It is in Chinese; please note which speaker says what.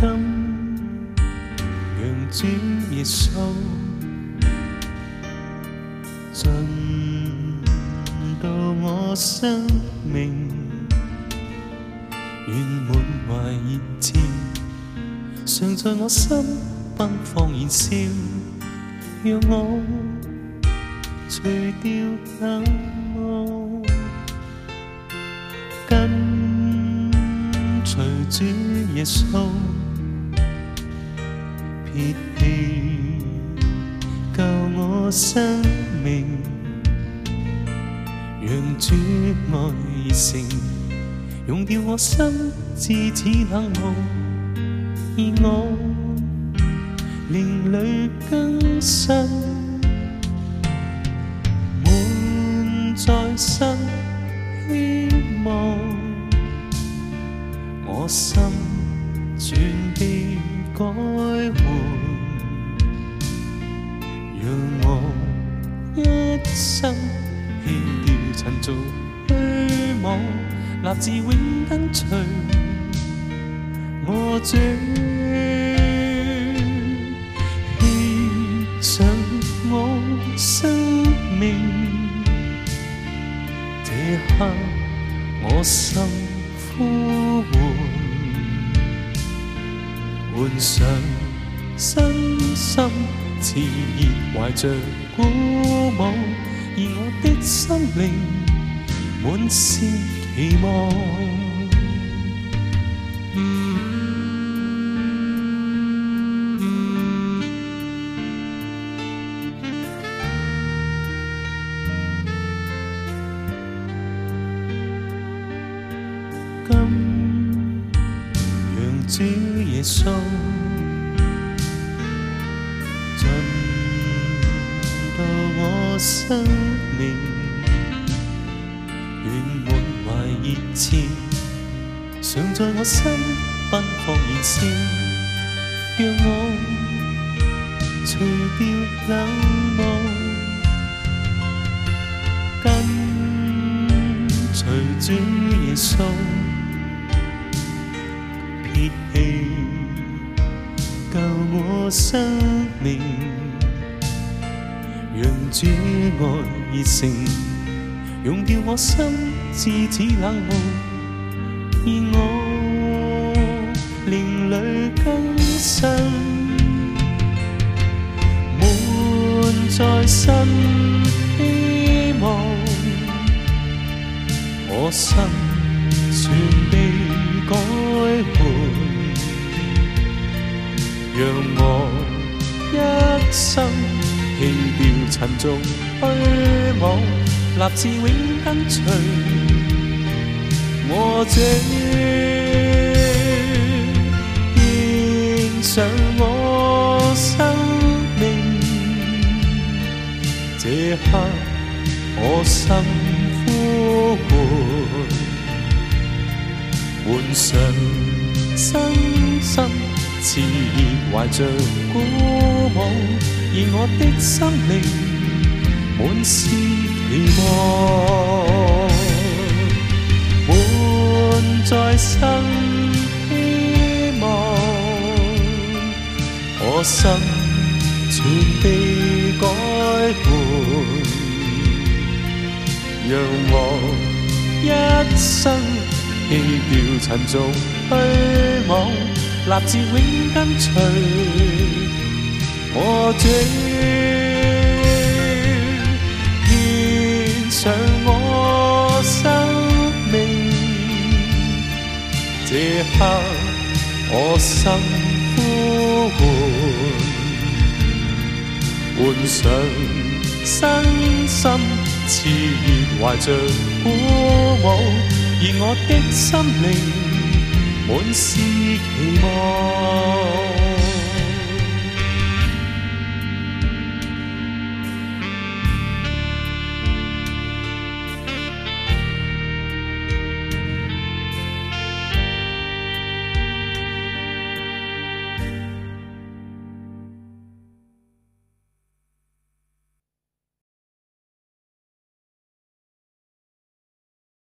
Speaker 1: 金，陽子熱秀，進到我生命，願滿懷熱情，常在我心奔放燃燒，讓我除掉冷漠，跟隨主耶穌。热气救我生命，让主爱热诚融掉我心，自此冷漠，而我灵里更新，满在心希望，我心转变改。做虛無，立志永跟隨我最獻上我生命，這刻我心呼喚，換上身心熾熱，懷着鼓舞。而我的心靈。满是期望。今让主耶稣进到我生命。热情常在我心奔放燃烧，让我除掉冷漠，跟随主耶稣，撇弃救我生命，让主爱热诚溶掉我心。自此冷漠而我年累更新，满载新希望，我心全被改换，让我一生弃掉沉重虚妄。立志永跟随我者，献上我生命。这刻我心呼唤，唤上真心炽热，怀着鼓舞，而我的生命满是。期望，满载新希望，我心全被改换，让我一生弃掉尘俗虚妄，立志永跟随我主。他，我心呼唤，唤上身心炽热，怀着鼓舞，而我的心灵满是期望。